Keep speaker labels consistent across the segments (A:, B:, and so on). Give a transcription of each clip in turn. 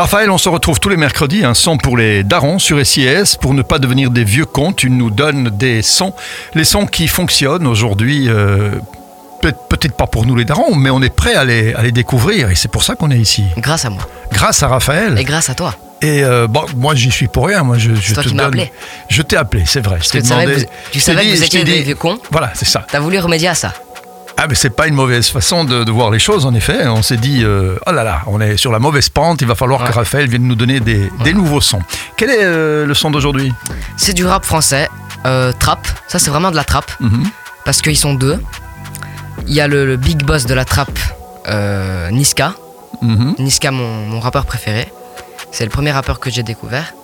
A: Raphaël, on se retrouve tous les mercredis, un son pour les darons sur SIS. Pour ne pas devenir des vieux contes, tu nous donnes des sons, les sons qui fonctionnent aujourd'hui. euh, peut- Peut-être pas pour nous les darons, mais on est prêt à les, à les découvrir et c'est pour ça qu'on est ici.
B: Grâce à moi.
A: Grâce à Raphaël.
B: Et grâce à toi.
A: Et euh, bon, moi, j'y suis pour rien. Moi, je, je
B: toi
A: te
B: qui
A: donne-
B: appelé.
A: Je t'ai appelé, c'est vrai. Je t'ai
B: tu savais que vous- tu savais que étiez des vieux cons.
A: Voilà, c'est ça.
B: T'as voulu remédier à ça.
A: Ah, mais c'est pas une mauvaise façon de, de voir les choses, en effet. On s'est dit, euh, oh là là, on est sur la mauvaise pente. Il va falloir que. Raphaël vienne nous donner des, des nouveaux sons. Quel est euh, le son d'aujourd'hui?
B: C'est du rap français, euh, trap. Ça, c'est vraiment de la trap.
A: Mhm.
B: Parce qu'ils sont deux. Il y a le, le big boss de la trap, Niska.
A: Mhm.
B: Niska, mon, mon rappeur préféré. C'est le premier rappeur que j'ai découvert.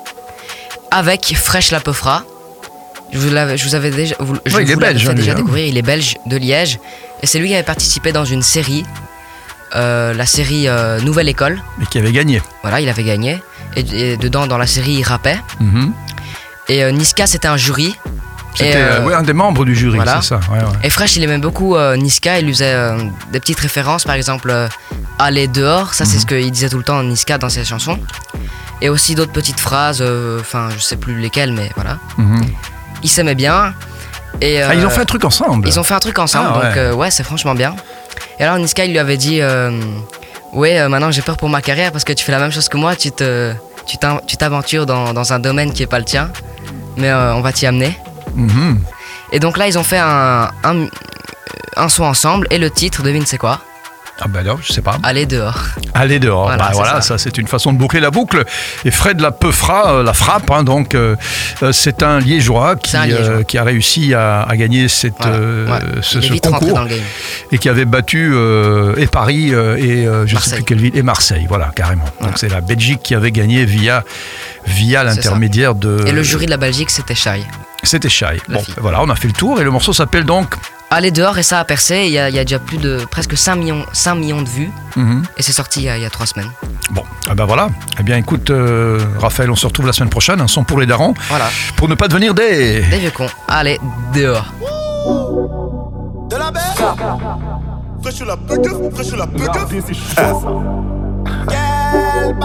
B: Avec Fresh la Peufra. Je vous, l'avais- je vous avais déjà, vous- je
A: Ouais, il est
B: vous
A: belge,
B: fait
A: hein,
B: déjà découvrir. Il est belge de Liège. Et c'est lui qui avait participé dans une série, euh, la série euh, Nouvelle École.
A: Et qui avait gagné.
B: Voilà, il avait gagné. Et, et dedans, dans la série, il rappait.
A: Mhm.
B: Et euh, Niska, c'était un jury.
A: C'était ouais, un des membres du jury,
B: voilà.
A: c'est ça. ouais.
B: Et Fresh, il aimait beaucoup Niska. Il lui faisait des petites références, par exemple, Aller dehors. Ça,
A: Mhm.
B: c'est ce qu'il disait tout le temps, Niska, dans ses chansons. Et aussi d'autres petites phrases, enfin, je sais plus lesquelles, mais voilà.
A: Mhm.
B: Ils s'aimaient bien. Et,
A: Ah, ils ont
B: euh,
A: fait un truc ensemble.
B: Ils ont fait un truc ensemble,
A: Ah,
B: donc
A: ouais.
B: euh, ouais, c'est franchement bien. Et alors Niska, il lui avait dit euh, Ouais, maintenant j'ai peur pour ma carrière parce que tu fais la même chose que moi, tu te, tu t'aventures dans, dans un domaine qui est pas le tien, mais euh, on va t'y amener.
A: Mhm.
B: Et donc là, ils ont fait un, un, un son ensemble, et le titre, devine c'est quoi?
A: Ah ben alors, je sais pas.
B: Aller dehors.
A: Allez dehors.
B: Voilà,
A: Bah, voilà,
B: ça.
A: ça, c'est une façon de boucler la boucle. Et Fred la Peufra, euh, la frappe, hein, donc euh, euh, c'est un Liégeois qui,
B: C'est un Liégeois.
A: euh, qui a réussi à, à gagner cette,
B: Voilà, ouais.
A: ce, concours et qui avait battu et Paris et je sais
B: Marseille.
A: plus quelle ville et Marseille, voilà carrément. Donc c'est la Belgique qui avait gagné via via l'intermédiaire de.
B: Et le jury de la Belgique, c'était Shai.
A: C'était Shai.
B: La
A: Bon,
B: fille.
A: voilà, on a fait le tour et le morceau s'appelle donc.
B: Aller dehors, et ça a percé. Il y a, il y a déjà plus de presque 5 millions, 5 millions de vues,
A: Mhm.
B: et c'est sorti il y a, il y a 3 semaines.
A: Bon, ah ben voilà. Eh bien, écoute, euh, Raphaël, on se retrouve la semaine prochaine. Un son pour les darons
B: Voilà,
A: pour ne pas devenir des.
B: des vieux cons. Allez, dehors.
C: De la belle Fraîche la pute, fraîche la pute Quel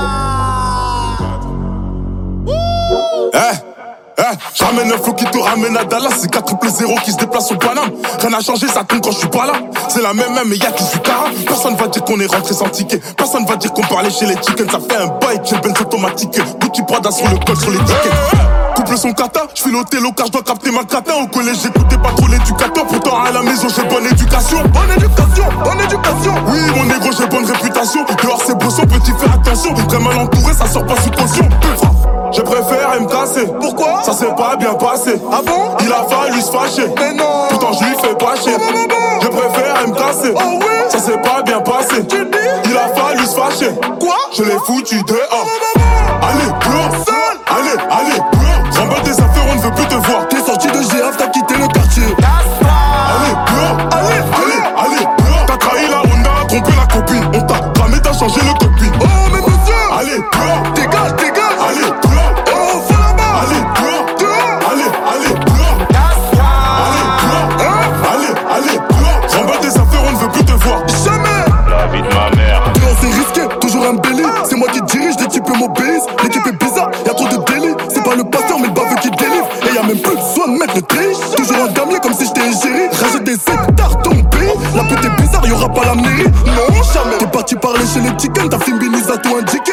C: Eh, eh, J'amène un flow qui te ramène à Dallas, c'est 4 triple 0 qui se déplace au Paname. Rien n'a changé, ça tombe quand je suis pas là. C'est la même même, mais y'a qui suis cara. Personne va dire qu'on est rentré sans ticket. Personne va dire qu'on parlait chez les chickens. Ça fait un bail, j'ai benz automatique. Bouti Prada sur le col, sur les tickets. Couple son kata, je au télo car je dois capter ma cata. Au collège, j'écoutais pas trop l'éducateur. Pourtant, à la maison, j'ai bonne éducation. Bonne éducation, bonne éducation. Oui, mon négro, j'ai bonne réputation. Dehors, c'est brosson, petit, fais attention. Très mal entouré, ça sort pas sous caution. Me casser. Pourquoi? Ça s'est pas bien passé. Ah bon? Il a fallu se fâcher. Mais non Pourtant je lui fais pas chier. Je préfère me casser. Oh oui Ça s'est pas bien passé. Tu dis? Il a fallu se fâcher. Quoi? Je l'ai foutu dehors. Plus besoin de mettre le triche Toujours un damier comme si j'étais égérie Rajoute des hectares pays. La pute est bizarre, y'aura pas la mairie. Non jamais. T'es parti parler chez les chickens, ta fille a tout indiqué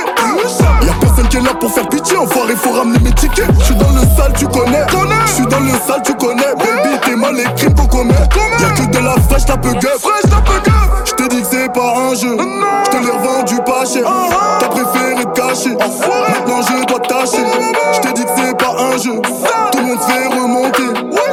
C: Y'a personne qui est là pour faire pitié Enfoiré faut ramener mes tickets. J'suis dans le sale tu connais. J'suis dans le sale tu connais. Baby t'es mal les crimes qu'on commet Y'a que de la fraîche la peu gueule. Fraîche la peu gueule. J'te dis que c'est pas un jeu. J'te l'ai revendu pas cher. T'as préféré te cacher. Maintenant je dois tâcher tout le monde fait remonter.